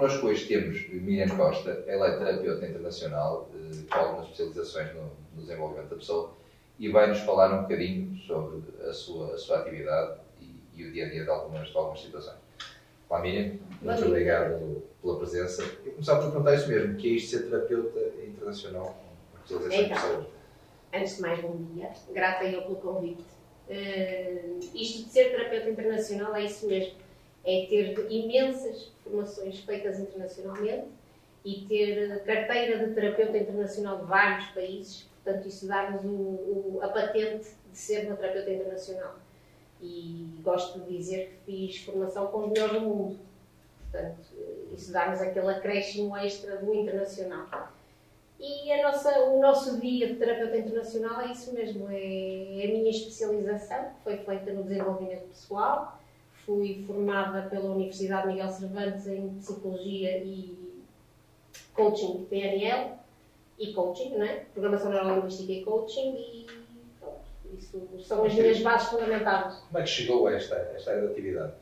connosco hoje temos Miriam Costa, ela é terapeuta internacional, eh, com algumas especializações no, no desenvolvimento da pessoa, e vai-nos falar um bocadinho sobre a sua, a sua atividade e, e o dia a dia de algumas, de algumas situações. Olá Miriam, muito obrigado pela presença. Eu começava por perguntar isso mesmo, que é isto de ser terapeuta internacional com especialização então, de pessoas? Antes de mais, bom dia. Grata eu pelo convite. Uh, isto de ser terapeuta internacional é isso mesmo é ter imensas formações feitas internacionalmente e ter carteira de terapeuta internacional de vários países, portanto, isso dá-nos a patente de ser uma terapeuta internacional. E gosto de dizer que fiz formação com os melhores do mundo, portanto, isso dá-nos aquele acréscimo extra do internacional. E a nossa, o nosso dia de terapeuta internacional é isso mesmo, é, é a minha especialização, que foi feita no desenvolvimento pessoal, fui formada pela Universidade Miguel Cervantes em Psicologia e Coaching PNL e Coaching, não é? Programação Neurolinguística e Coaching e pronto, isso são as minhas bases fundamentais. Como é que chegou a esta, esta área de atividade?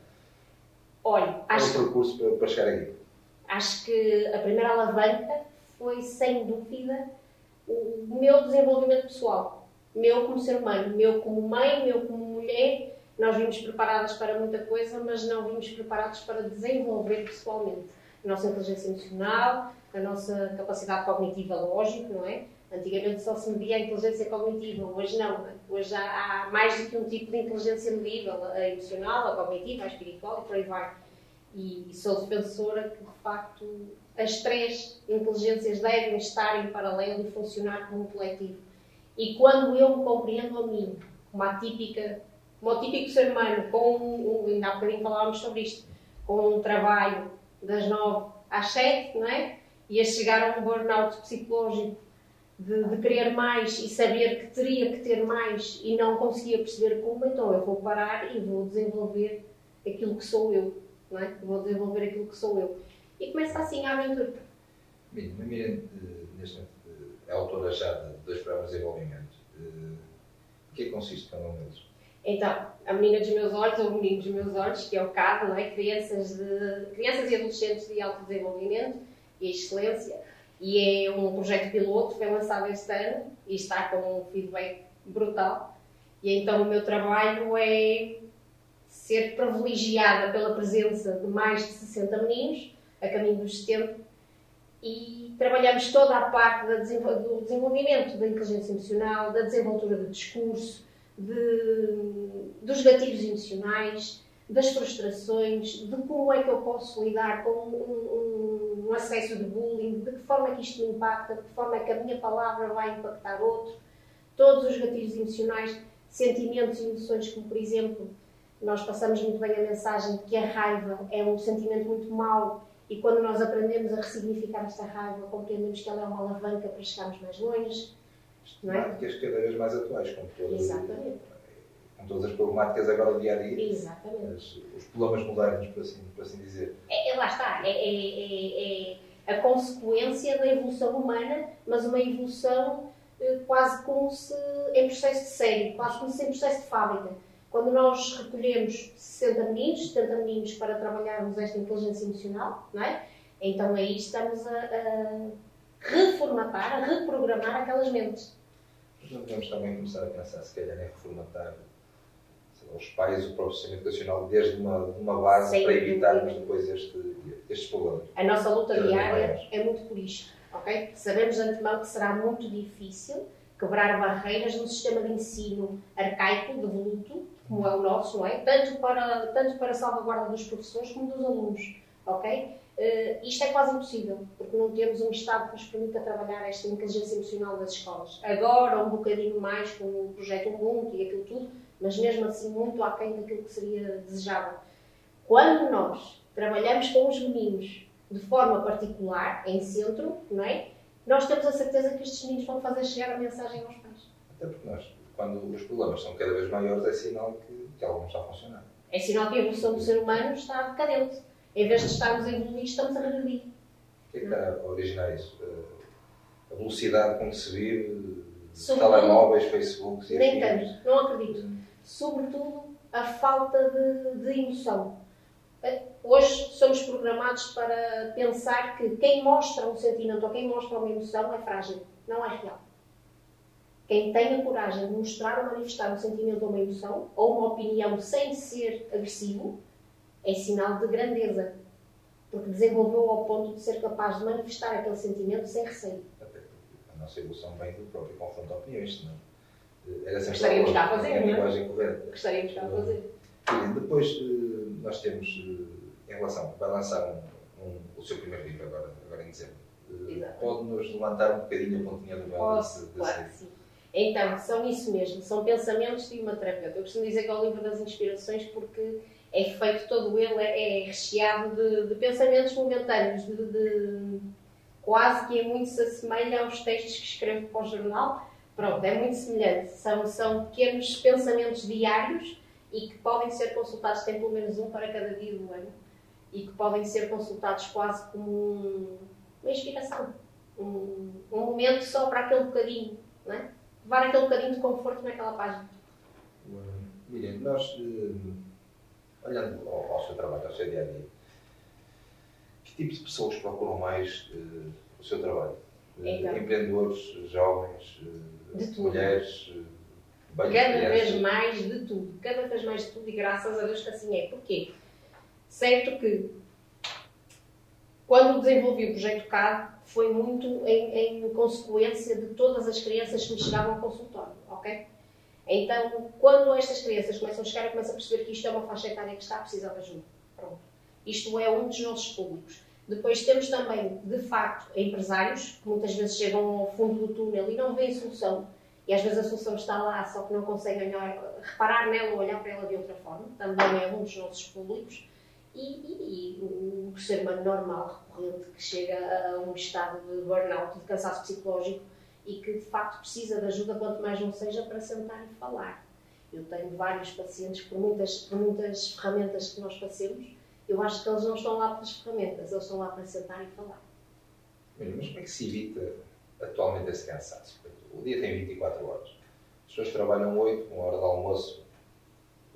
Olha, acho... Qual o percurso para, para chegar aqui? Acho que a primeira alavanca foi, sem dúvida, o meu desenvolvimento pessoal. Meu como ser humano, meu como mãe, meu como mulher nós vimos preparadas para muita coisa, mas não vimos preparados para desenvolver pessoalmente a nossa inteligência emocional, a nossa capacidade cognitiva lógica, não é? Antigamente só se media a inteligência cognitiva, hoje não. Hoje há, há mais do que um tipo de inteligência medível, a emocional, a cognitiva, a espiritual e por aí vai. E sou defensora que, de facto, as três inteligências devem estar em paralelo e funcionar como um coletivo. E quando eu me compreendo a mim, como a típica como o típico ser humano, com um, ainda há bocadinho falávamos sobre isto, com um trabalho das nove às sete, não é? E a chegar a um burnout psicológico de, de, querer mais e saber que teria que ter mais e não conseguia perceber como, então eu vou parar e vou desenvolver aquilo que sou eu, não é? Vou desenvolver aquilo que sou eu. E começa assim a aventura. Miriam, Miriam neste momento, é autora já de dois programas de desenvolvimento. O que é que consiste cada um deles? Então, a menina dos meus olhos, ou o menino dos meus olhos, que é o CAD, não é? crianças, de, crianças e adolescentes de alto desenvolvimento e excelência, e é um projeto piloto, foi lançado este ano e está com um feedback brutal. E então o meu trabalho é ser privilegiada pela presença de mais de 60 meninos a caminho dos 70 e trabalhamos toda a parte do desenvolvimento da inteligência emocional, da desenvoltura do discurso, de, dos gatilhos emocionais, das frustrações, de como é que eu posso lidar com um, um, um, acesso de bullying, de que forma é que isto me impacta, de que forma é que a minha palavra vai impactar outro, todos os gatilhos emocionais, sentimentos e emoções, como por exemplo, nós passamos muito bem a mensagem de que a raiva é um sentimento muito mau e quando nós aprendemos a ressignificar esta raiva, compreendemos que ela é uma alavanca para chegarmos mais longe não é? Cada vez mais atuais, com todas, Exatamente. com todas as problemáticas agora do dia a dia. Exatamente. os problemas modernos, por assim, por assim dizer. É, é lá está. É, é, é, é, a consequência da evolução humana, mas uma evolução eh, quase como se em processo de série, quase como se em processo de fábrica. Quando nós recolhemos 60 meninos, 70 meninos para trabalharmos esta inteligência emocional, não é? Então aí estamos a, a reformatar, a reprogramar aquelas mentes. Mas não devemos também começar a pensar, se calhar, em reformatar os pais, o próprio sistema educacional, desde uma, uma base Sem para evitarmos depois este, estes problemas. A nossa luta diária é muito por isto, ok? Sabemos de antemão que será muito difícil quebrar barreiras no sistema de ensino arcaico, devoluto, como é o nosso, não é? Tanto para, tanto para a salvaguarda dos professores como dos alunos, ok? Uh, isto é quase impossível, porque não temos um Estado que nos permita trabalhar esta inteligência emocional das escolas. Agora, um bocadinho mais com o projeto Ubuntu e aquilo tudo, mas mesmo assim muito aquém daquilo que seria desejável. Quando nós trabalhamos com os meninos de forma particular, em centro, não é? nós temos a certeza que estes meninos vão fazer chegar a mensagem aos pais. Até porque nós, quando os problemas são cada vez maiores, é sinal que, que algo não está a funcionar. É sinal que a evolução do ser humano está decadente. Em vez de estarmos a evoluir, estamos a regredir. O que é que está a originar isso? A velocidade com que se vive, telemóveis, Facebook... Nem tanto, não acredito. Sobretudo, a falta de, de emoção. Hoje somos programados para pensar que quem mostra um sentimento ou quem mostra uma emoção é frágil, não é real. Quem tem a coragem de mostrar ou manifestar um sentimento ou uma emoção, ou uma opinião sem ser agressivo, é sinal de grandeza. Porque desenvolveu ao ponto de ser capaz de manifestar aquele sentimento sem receio. Até porque a nossa evolução vem do próprio confronto de opiniões, senão eh, era sempre Gostaríamos cá a fazer, é a não é? correta. Gostaríamos cá a fazer. E depois eh, nós temos, eh, em relação, vai lançar um, um, o seu primeiro livro agora, agora em dezembro. Exato. Pode-nos levantar um bocadinho a pontinha do véu desse, desse claro livro? sim. Então, são isso mesmo, são pensamentos de uma terapeuta. Eu costumo dizer que é o livro das inspirações porque é feito todo ele, é, é recheado de, de pensamentos momentâneos, de, de- quase que é muito se assemelha aos textos que escrevo para o jornal. Pronto, é muito semelhante. São, são pequenos pensamentos diários e que podem ser consultados, tem pelo menos um para cada dia do ano, e que podem ser consultados quase como um- uma inspiração. Um, um momento só para aquele bocadinho, não é? Levar aquele bocadinho de conforto naquela página. Hum, Miriam, nós, eh, olhando ao, ao seu trabalho, ao seu dia a dia, que tipo de pessoas procuram mais eh, o seu trabalho? Eh, Então. Empreendedores, jovens, tudo. mulheres, bem Cada crianças? vez mais de tudo. Cada vez mais de tudo e graças a Deus que assim é. Porquê? Certo que quando desenvolvi o projeto CAD foi muito em, em consequência de todas as crianças que me chegavam ao consultório, ok? Então, quando estas crianças começam a chegar, eu começo a perceber que isto é uma faixa etária que está a precisar de ajuda. Pronto. Isto é um dos nossos públicos. Depois temos também, de facto, empresários que muitas vezes chegam ao fundo do túnel e não veem solução. E às vezes a solução está lá, só que não conseguem reparar nela ou olhar para ela de outra forma. Também é um dos nossos públicos. E, e- e o, ser humano normal, recorrente, que chega a um estado de burnout, de cansaço psicológico e que de facto precisa de ajuda, quanto mais não seja, para sentar e falar. Eu tenho vários pacientes, por muitas, por muitas ferramentas que nós passemos, eu acho que eles não estão lá pelas ferramentas, eles estão lá para sentar e falar. Mas como é que se evita atualmente esse cansaço? O dia tem 24 horas. As pessoas trabalham 8, uma hora de almoço,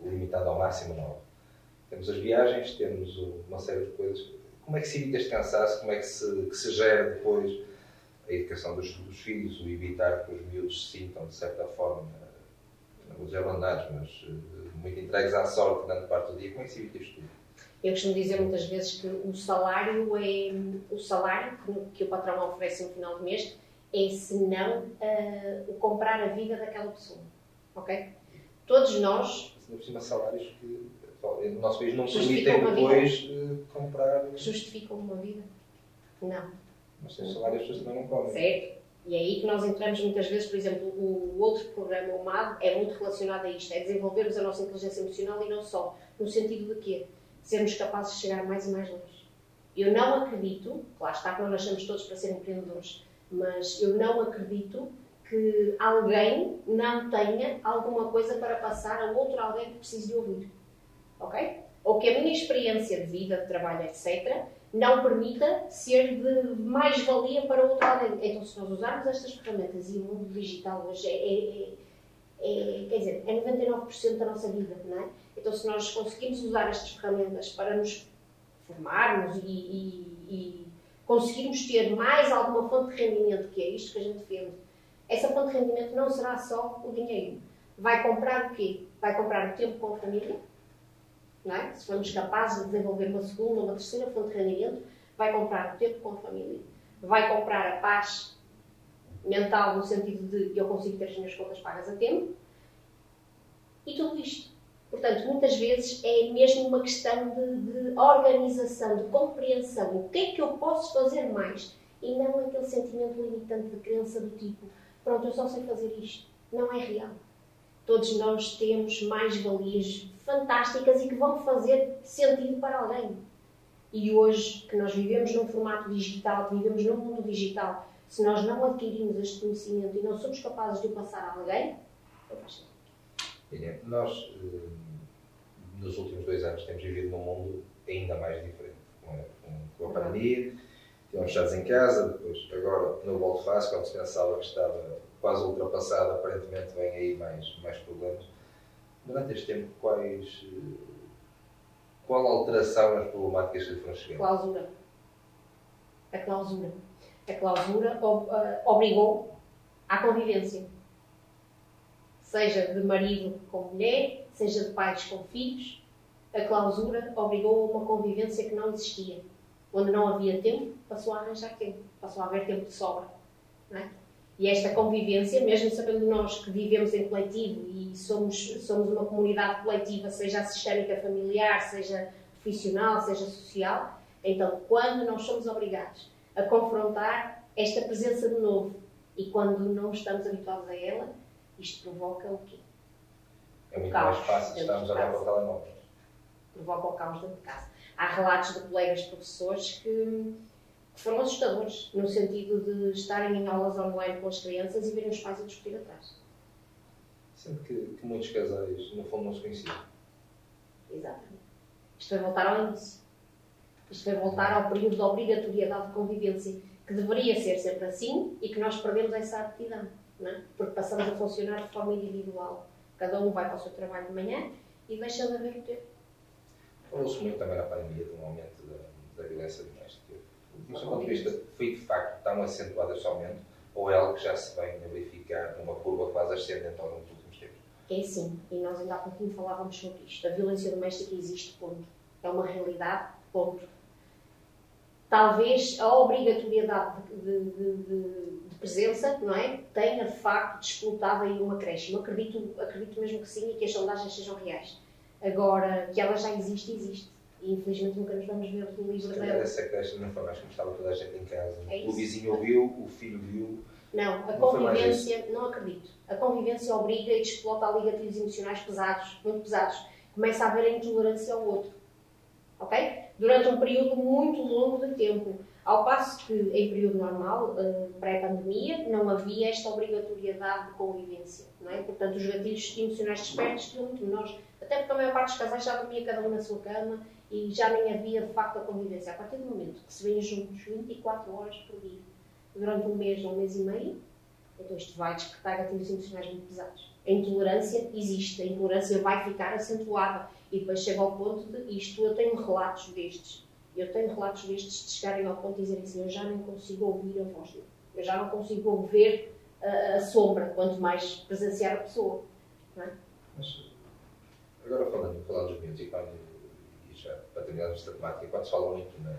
limitado ao máximo 9. Temos as viagens, temos uma série de coisas. Como é que se evita este cansaço? Como é que se, que se gera depois a educação dos, dos filhos, o evitar que os miúdos se sintam, de certa forma, não vou dizer abandonados, mas eh, muito entregues à sorte grande parte do dia? Como é que se evita isto tudo? Eu costumo dizer muitas vezes que o salário é o salário que, que o patrão oferece no final do mês é se não ah, o comprar a vida daquela pessoa, ok? Todos nós Ainda por cima, salários que eh, no nosso país não uma depois eh, comprar. justificam uma vida? Não. Mas sem salário as pessoas também não comem. Certo? E é aí que nós entramos muitas vezes, por exemplo, o outro programa, o MAD, é muito relacionado a isto, é desenvolvermos a nossa inteligência emocional e não só, no sentido de quê? Sermos capazes de chegar mais e mais longe. Eu não acredito, lá está que nós nascemos todos para ser empreendedores, mas eu não acredito que alguém não tenha alguma coisa para passar a outro alguém que precise de ouvir. Ok? Ou que a minha experiência de vida, de trabalho, etc., não permita ser de mais-valia para outro alguém. Então, se nós usarmos estas ferramentas e o mundo digital hoje é, é, é, é quer dizer, é 99% da nossa vida, não é? Então, se nós conseguirmos usar estas ferramentas para nos formarmos e, e, e conseguirmos ter mais alguma fonte de rendimento, que é isto que a gente defende, essa fonte de rendimento não será só o dinheiro. Vai comprar o quê? Vai comprar o tempo com a família, é? se formos capazes de desenvolver uma segunda, uma terceira fonte de rendimento, vai comprar o tempo com a família, vai comprar a paz mental no sentido de eu consigo ter as minhas contas pagas a tempo e tudo isto. Portanto, muitas vezes é mesmo uma questão de, de organização, de compreensão. O que é que eu posso fazer mais? E não aquele sentimento limitante de crença do tipo, pronto, eu só sei fazer isto. Não é real. Todos nós temos mais valias fantásticas e que vão fazer sentido para alguém. E hoje, que nós vivemos num formato digital, que vivemos num mundo digital, se nós não adquirimos este conhecimento e não somos capazes de o passar a alguém, não faz sentido. Miriam, nós, eh, nos últimos dois anos, temos vivido num mundo ainda mais diferente. Com a, com- a pandemia, tivemos fechados em casa, depois, agora, no volto fácil, quando se pensava que estava quase ultrapassado, aparentemente vem aí mais, mais problemas. Durante este tempo, quais, eh, Qual alteração nas problemáticas que foram chegando? Clausura. A clausura. A clausura ah, obrigou à convivência. Seja de marido com mulher, seja de pais com filhos, a clausura obrigou a uma convivência que não existia. Onde não havia tempo, passou a arranjar tempo. Passou a haver tempo de sobra. não é? E esta convivência, mesmo sabendo nós que vivemos em coletivo e somos, somos uma comunidade coletiva, seja sistémica familiar, seja profissional, seja social, então quando nós somos obrigados a confrontar esta presença de novo e quando não estamos habituados a ela, isto provoca o quê? É muito Caos mais fácil estarmos a casa. o telemóvel. Provoca o caos dentro de casa. Há relatos de colegas professores que foram assustadores, no sentido de estarem em aulas online com as crianças e verem os pais a discutir atrás. Sendo que, que muitos casais, no fundo, não se conheciam. Exatamente. Isto vai voltar ao início. Isto vai voltar ao período de obrigatoriedade de convivência, que deveria ser sempre assim e que nós perdemos essa aptidão, não é? Porque passamos a funcionar de forma individual. Cada um vai para o seu trabalho de manhã e deixa de haver o tempo. Falou-se muito também na pandemia de um aumento da, da violência doméstica. Do seu ponto de vista, foi de facto tão acentuado esse aumento ou é algo que já se vem a verificar numa curva quase ascendente ao longo dos últimos tempos? É assim, e nós ainda há pouquinho falávamos sobre isto. A violência doméstica existe, ponto. É uma realidade, ponto. Talvez a obrigatoriedade de, de- de- de presença, não é? Tenha de facto disputado aí uma acréscimo. Acredito, acredito mesmo que sim e que as sondagens sejam reais. Agora, que ela já existe, existe. E infelizmente nunca nos vamos ver Se livro dela. essa creche não foi mais como estava toda a gente em casa. É o vizinho ouviu, o filho viu. Não, a convivência, não acredito. A convivência obriga e desplota ali gatilhos emocionais pesados, muito pesados. Começa a haver a intolerância ao outro. Ok? Durante um período muito longo de tempo. Ao passo que, em período normal, eh, pré-pandemia, não havia esta obrigatoriedade de convivência. Não é? Portanto, os gatilhos emocionais despertos tinham muito menores. Até porque a maior parte dos casais já dormia cada um na sua cama e já nem havia, de facto, a convivência. A partir do momento que se vêem juntos 24 horas por dia, durante um mês ou um mês e meio, então isto vai despertar gatilhos emocionais muito pesados. A intolerância existe, a intolerância vai ficar acentuada e depois chega ao ponto de isto, eu tenho relatos destes, eu tenho relatos destes de chegarem ao ponto de dizerem assim, eu já não consigo ouvir a voz dele, eu já não consigo ver a, sombra, quanto mais presenciar a pessoa. Mas, agora falando, falando dos miúdos e, e já para terminarmos esta temática, quando se fala muito na,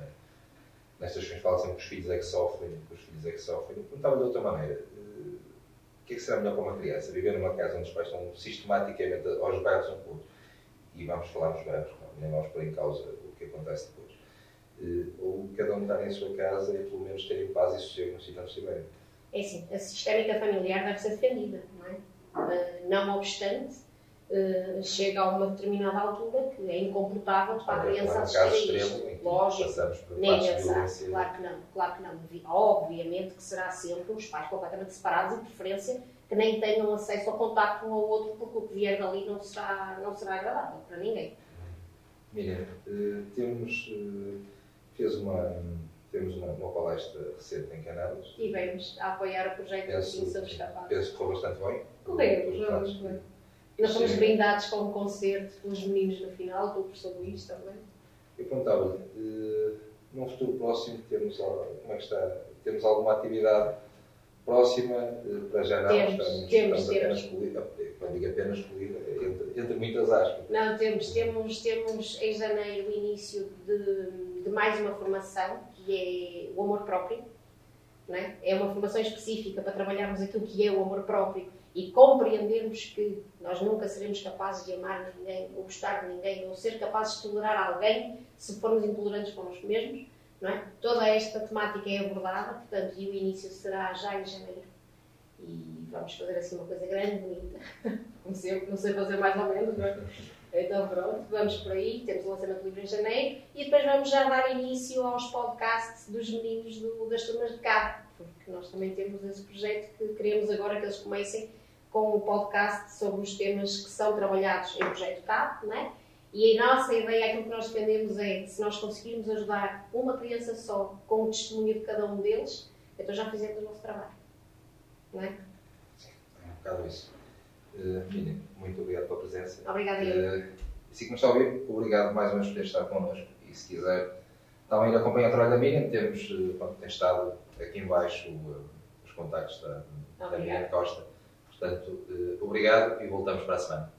nestas questões, fala sempre que os filhos é que sofrem, que os filhos é que sofrem. Eu perguntava de outra maneira. eh, O que é que será melhor para uma criança? Viver numa casa onde os pais estão sistematicamente aos berros um com o outro. E vamos falar nos berros, não, nem vamos pôr em causa o que acontece depois. Eh, Ou cada um estar em sua casa e pelo menos terem paz e sossego no sítio onde estiverem. É assim, a sistémica familiar deve ser defendida, não é? Uh, não obstante, uh, chega a uma determinada altura que é incomportável para a Agora, criança um assistir caso a extremo isto. Lógico, nem de pensar. Claro que não, claro que não. Obviamente que será sempre os pais completamente separados e, de preferência, que nem tenham acesso ao contacto um ao outro, porque o que vier dali não será, não será agradável para ninguém. Miriam, eh, temos, eh, fez uma, temos uma, uma palestra recente em Canárias. E vemos a apoiar o projeto Penso, assim somos capazes. penso que foi bastante bem. Corremos, Os vamos bem. Nós fomos Sim. brindados com um concerto pelos meninos no final, com o professor Luís também. Eu perguntava-lhe, eh, num futuro próximo temos, como é que está, temos alguma atividade próxima, eh, para já não, Temos, estamos, temos, estamos apenas temos. escolhidos, quando digo apenas escolhida, entre, entre muitas aspas. Não, temos, temos, temos em janeiro o início de, de mais uma formação, que é o amor próprio. Não é? é uma formação específica para trabalharmos aquilo que é o amor próprio e compreendermos que nós nunca seremos capazes de amar ninguém, ou gostar de ninguém, ou ser capazes de tolerar alguém se formos intolerantes connosco mesmos. Não é? Toda esta temática é abordada, portanto, e o início será já em janeiro. E vamos fazer assim uma coisa grande, bonita. Como sempre, não sei fazer mais ou menos, não é? Então pronto, vamos por aí, temos o lançamento do livro em janeiro e depois vamos já dar início aos podcasts dos meninos do- das turmas de cá, porque nós também temos esse projeto que queremos agora que eles comecem com o podcast sobre os temas que são trabalhados em projeto CAP, não é? E a nossa ideia, aquilo que nós defendemos é, se nós conseguirmos ajudar uma criança só com o testemunho de cada um deles, então já fizemos o nosso trabalho, não é? É um bocado isso. Uh, muito obrigado pela presença. Obrigada. Eh, assim que nos está a ouvir, obrigado mais uma vez por ter estado connosco. E se quiser também acompanhar o trabalho da Miriam, temos, eh, pronto, tem estado aqui em baixo os contactos da, da Miriam Costa. Portanto, eh, obrigado e voltamos para a semana.